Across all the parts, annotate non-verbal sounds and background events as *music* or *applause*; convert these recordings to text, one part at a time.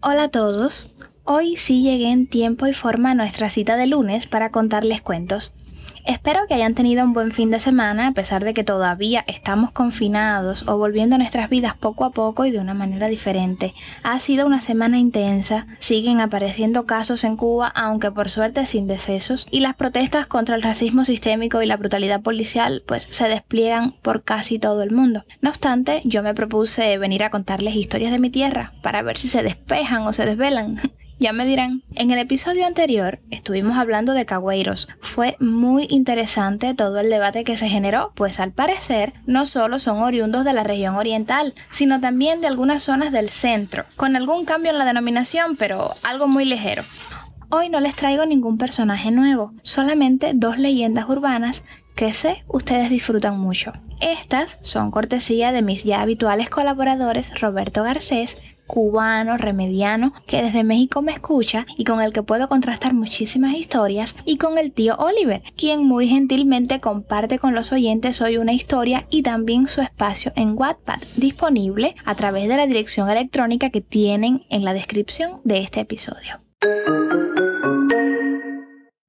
Hola a todos. Hoy sí llegué en tiempo y forma a nuestra cita de lunes para contarles cuentos. Espero que hayan tenido un buen fin de semana a pesar de que todavía estamos confinados o volviendo nuestras vidas poco a poco y de una manera diferente. Ha sido una semana intensa, siguen apareciendo casos en Cuba aunque por suerte sin decesos y las protestas contra el racismo sistémico y la brutalidad policial pues se despliegan por casi todo el mundo. No obstante, yo me propuse venir a contarles historias de mi tierra para ver si se despejan o se desvelan. *laughs* Ya me dirán. En el episodio anterior estuvimos hablando de cagüeiros. Fue muy interesante todo el debate que se generó, pues al parecer no solo son oriundos de la región oriental, sino también de algunas zonas del centro, con algún cambio en la denominación, pero algo muy ligero. Hoy no les traigo ningún personaje nuevo, solamente dos leyendas urbanas que sé ustedes disfrutan mucho. Estas son cortesía de mis ya habituales colaboradores Roberto Garcés cubano, remediano, que desde México me escucha y con el que puedo contrastar muchísimas historias, y con el tío Oliver, quien muy gentilmente comparte con los oyentes hoy una historia y también su espacio en Wattpad, disponible a través de la dirección electrónica que tienen en la descripción de este episodio.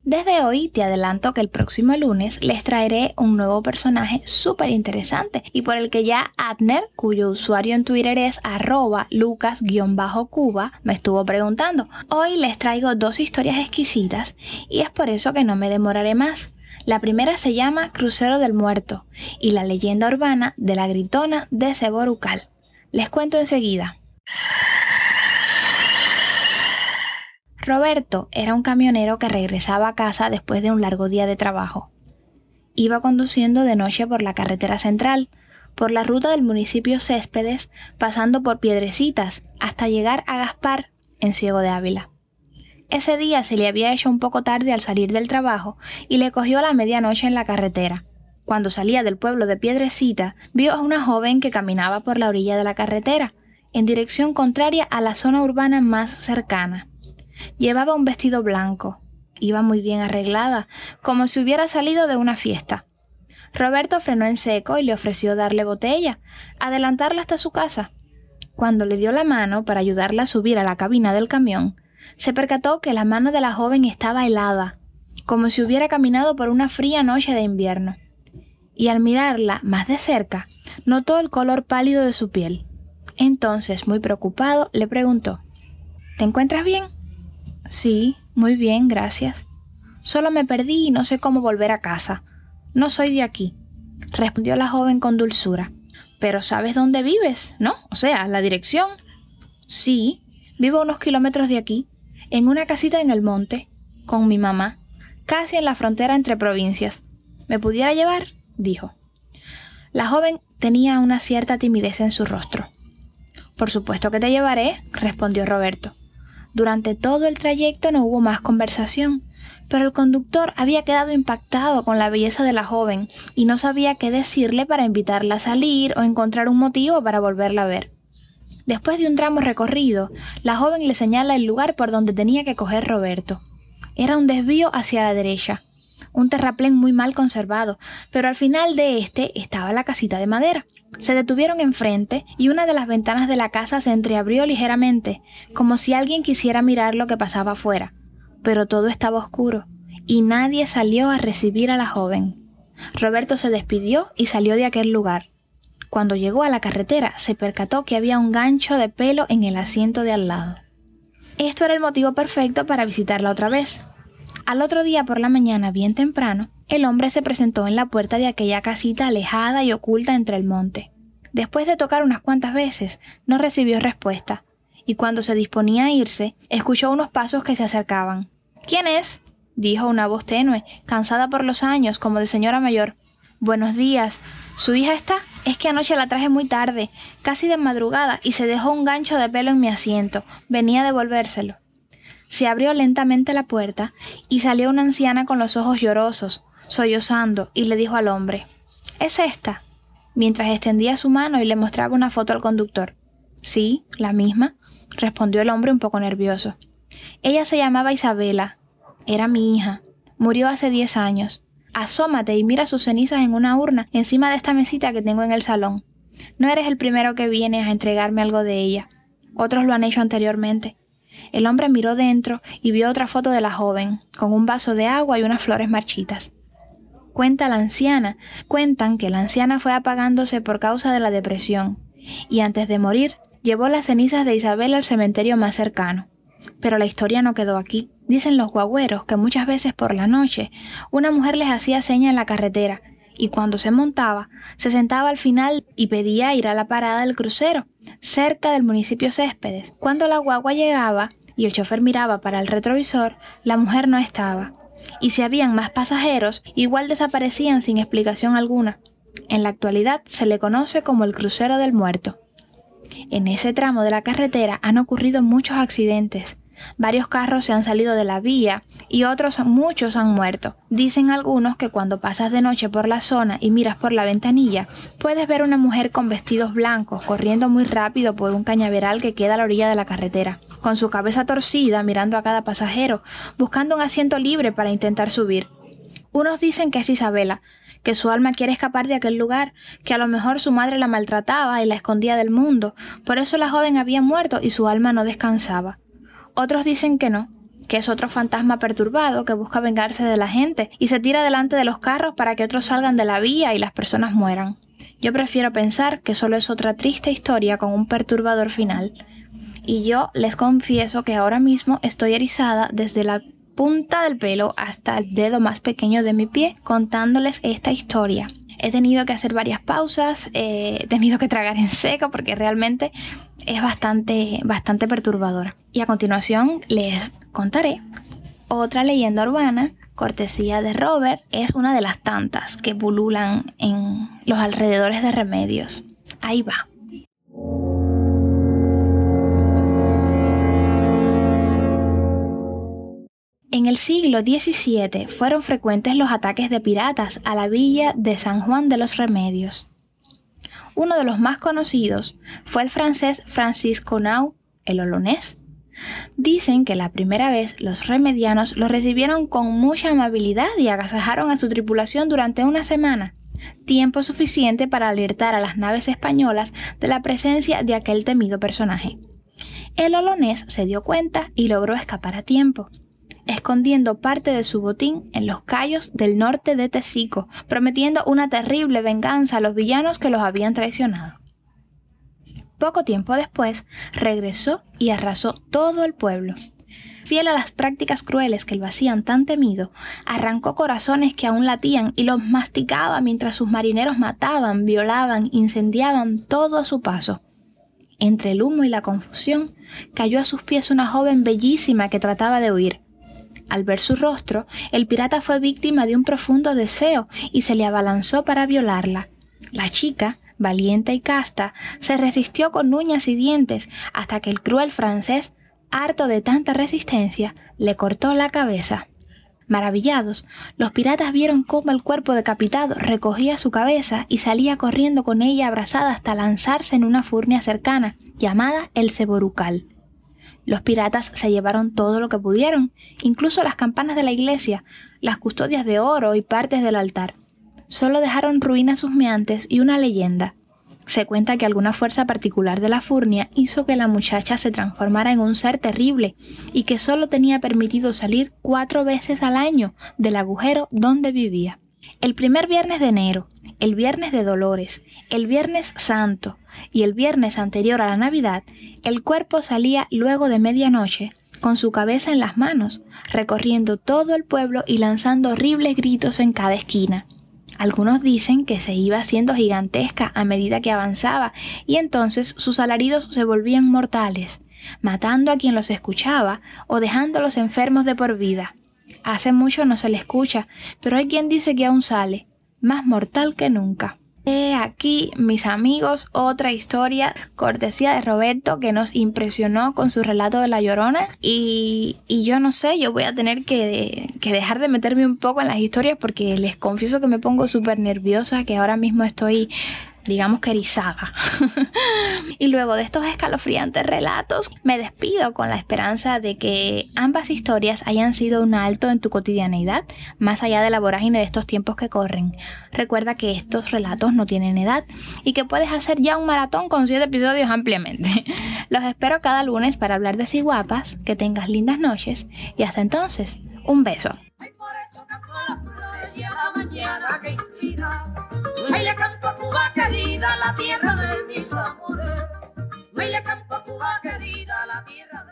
Desde hoy te adelanto que el próximo lunes les traeré un nuevo personaje súper interesante y por el que ya Adner, cuyo usuario en Twitter es arroba lucas-cuba, me estuvo preguntando. Hoy les traigo dos historias exquisitas y es por eso que no me demoraré más. La primera se llama Crucero del Muerto y la leyenda urbana de la gritona de Ceborucal. Les cuento enseguida. Roberto era un camionero que regresaba a casa después de un largo día de trabajo. Iba conduciendo de noche por la carretera central, por la ruta del municipio Céspedes, pasando por Piedrecitas, hasta llegar a Gaspar, en Ciego de Ávila. Ese día se le había hecho un poco tarde al salir del trabajo y le cogió a la medianoche en la carretera. Cuando salía del pueblo de Piedrecita, vio a una joven que caminaba por la orilla de la carretera, en dirección contraria a la zona urbana más cercana. Llevaba un vestido blanco. Iba muy bien arreglada, como si hubiera salido de una fiesta. Roberto frenó en seco y le ofreció darle botella, adelantarla hasta su casa. Cuando le dio la mano para ayudarla a subir a la cabina del camión, se percató que la mano de la joven estaba helada, como si hubiera caminado por una fría noche de invierno. Y al mirarla más de cerca, notó el color pálido de su piel. Entonces, muy preocupado, le preguntó ¿Te encuentras bien? Sí, muy bien, gracias. Solo me perdí y no sé cómo volver a casa. No soy de aquí, respondió la joven con dulzura. Pero sabes dónde vives, ¿no? O sea, la dirección. Sí, vivo unos kilómetros de aquí, en una casita en el monte, con mi mamá, casi en la frontera entre provincias. ¿Me pudiera llevar? dijo. La joven tenía una cierta timidez en su rostro. Por supuesto que te llevaré, respondió Roberto. Durante todo el trayecto no hubo más conversación, pero el conductor había quedado impactado con la belleza de la joven y no sabía qué decirle para invitarla a salir o encontrar un motivo para volverla a ver. Después de un tramo recorrido, la joven le señala el lugar por donde tenía que coger Roberto. Era un desvío hacia la derecha, un terraplén muy mal conservado, pero al final de este estaba la casita de madera. Se detuvieron enfrente y una de las ventanas de la casa se entreabrió ligeramente, como si alguien quisiera mirar lo que pasaba afuera. Pero todo estaba oscuro y nadie salió a recibir a la joven. Roberto se despidió y salió de aquel lugar. Cuando llegó a la carretera se percató que había un gancho de pelo en el asiento de al lado. Esto era el motivo perfecto para visitarla otra vez. Al otro día por la mañana, bien temprano, el hombre se presentó en la puerta de aquella casita alejada y oculta entre el monte. Después de tocar unas cuantas veces, no recibió respuesta, y cuando se disponía a irse, escuchó unos pasos que se acercaban. ¿Quién es? dijo una voz tenue, cansada por los años, como de señora mayor. Buenos días. ¿Su hija está? Es que anoche la traje muy tarde, casi de madrugada, y se dejó un gancho de pelo en mi asiento. Venía a devolvérselo. Se abrió lentamente la puerta y salió una anciana con los ojos llorosos, sollozando, y le dijo al hombre ¿Es esta? mientras extendía su mano y le mostraba una foto al conductor. Sí, la misma, respondió el hombre un poco nervioso. Ella se llamaba Isabela. Era mi hija. Murió hace 10 años. Asómate y mira sus cenizas en una urna encima de esta mesita que tengo en el salón. No eres el primero que viene a entregarme algo de ella. Otros lo han hecho anteriormente. El hombre miró dentro y vio otra foto de la joven, con un vaso de agua y unas flores marchitas. Cuenta la anciana, cuentan que la anciana fue apagándose por causa de la depresión, y antes de morir llevó las cenizas de Isabel al cementerio más cercano. Pero la historia no quedó aquí. Dicen los guagüeros que muchas veces por la noche una mujer les hacía seña en la carretera y cuando se montaba, se sentaba al final y pedía ir a la parada del crucero, cerca del municipio Céspedes. Cuando la guagua llegaba y el chofer miraba para el retrovisor, la mujer no estaba. Y si habían más pasajeros, igual desaparecían sin explicación alguna. En la actualidad se le conoce como el crucero del muerto. En ese tramo de la carretera han ocurrido muchos accidentes, Varios carros se han salido de la vía y otros muchos han muerto. Dicen algunos que cuando pasas de noche por la zona y miras por la ventanilla, puedes ver una mujer con vestidos blancos corriendo muy rápido por un cañaveral que queda a la orilla de la carretera, con su cabeza torcida mirando a cada pasajero, buscando un asiento libre para intentar subir. Unos dicen que es Isabela, que su alma quiere escapar de aquel lugar, que a lo mejor su madre la maltrataba y la escondía del mundo, por eso la joven había muerto y su alma no descansaba. Otros dicen que no, que es otro fantasma perturbado que busca vengarse de la gente y se tira delante de los carros para que otros salgan de la vía y las personas mueran. Yo prefiero pensar que solo es otra triste historia con un perturbador final. Y yo les confieso que ahora mismo estoy erizada desde la punta del pelo hasta el dedo más pequeño de mi pie contándoles esta historia. He tenido que hacer varias pausas, he tenido que tragar en seco porque realmente es bastante, bastante perturbadora. Y a continuación les contaré otra leyenda urbana, cortesía de Robert, es una de las tantas que pululan en los alrededores de Remedios. Ahí va. En el siglo XVII fueron frecuentes los ataques de piratas a la villa de San Juan de los Remedios. Uno de los más conocidos fue el francés Francisco Nau, el olonés. Dicen que la primera vez los remedianos lo recibieron con mucha amabilidad y agasajaron a su tripulación durante una semana, tiempo suficiente para alertar a las naves españolas de la presencia de aquel temido personaje. El olonés se dio cuenta y logró escapar a tiempo escondiendo parte de su botín en los callos del norte de Tesico, prometiendo una terrible venganza a los villanos que los habían traicionado. Poco tiempo después, regresó y arrasó todo el pueblo. Fiel a las prácticas crueles que lo hacían tan temido, arrancó corazones que aún latían y los masticaba mientras sus marineros mataban, violaban, incendiaban todo a su paso. Entre el humo y la confusión, cayó a sus pies una joven bellísima que trataba de huir. Al ver su rostro, el pirata fue víctima de un profundo deseo y se le abalanzó para violarla. La chica, valiente y casta, se resistió con uñas y dientes hasta que el cruel francés, harto de tanta resistencia, le cortó la cabeza. Maravillados, los piratas vieron cómo el cuerpo decapitado recogía su cabeza y salía corriendo con ella abrazada hasta lanzarse en una furnia cercana, llamada el Ceborucal. Los piratas se llevaron todo lo que pudieron, incluso las campanas de la iglesia, las custodias de oro y partes del altar. Solo dejaron ruinas husmeantes y una leyenda. Se cuenta que alguna fuerza particular de la furnia hizo que la muchacha se transformara en un ser terrible y que solo tenía permitido salir cuatro veces al año del agujero donde vivía. El primer viernes de enero, el viernes de Dolores, el viernes santo y el viernes anterior a la Navidad, el cuerpo salía luego de medianoche, con su cabeza en las manos, recorriendo todo el pueblo y lanzando horribles gritos en cada esquina. Algunos dicen que se iba haciendo gigantesca a medida que avanzaba y entonces sus alaridos se volvían mortales, matando a quien los escuchaba o dejándolos enfermos de por vida. Hace mucho no se le escucha, pero hay quien dice que aún sale, más mortal que nunca. He aquí, mis amigos, otra historia cortesía de Roberto que nos impresionó con su relato de La Llorona y, y yo no sé, yo voy a tener que, que, dejar de meterme un poco en las historias porque les confieso que me pongo súper nerviosa, que ahora mismo estoy digamos que erizada. *laughs* y luego de estos escalofriantes relatos, me despido con la esperanza de que ambas historias hayan sido un alto en tu cotidianeidad, más allá de la vorágine de estos tiempos que corren. Recuerda que estos relatos no tienen edad y que puedes hacer ya un maratón con 7 episodios ampliamente. *laughs* Los espero cada lunes para hablar de si guapas, que tengas lindas noches y hasta entonces, un beso. Ay, le canto a Cuba querida, la tierra de mis amores. Ay, le canto a Cuba querida, la tierra de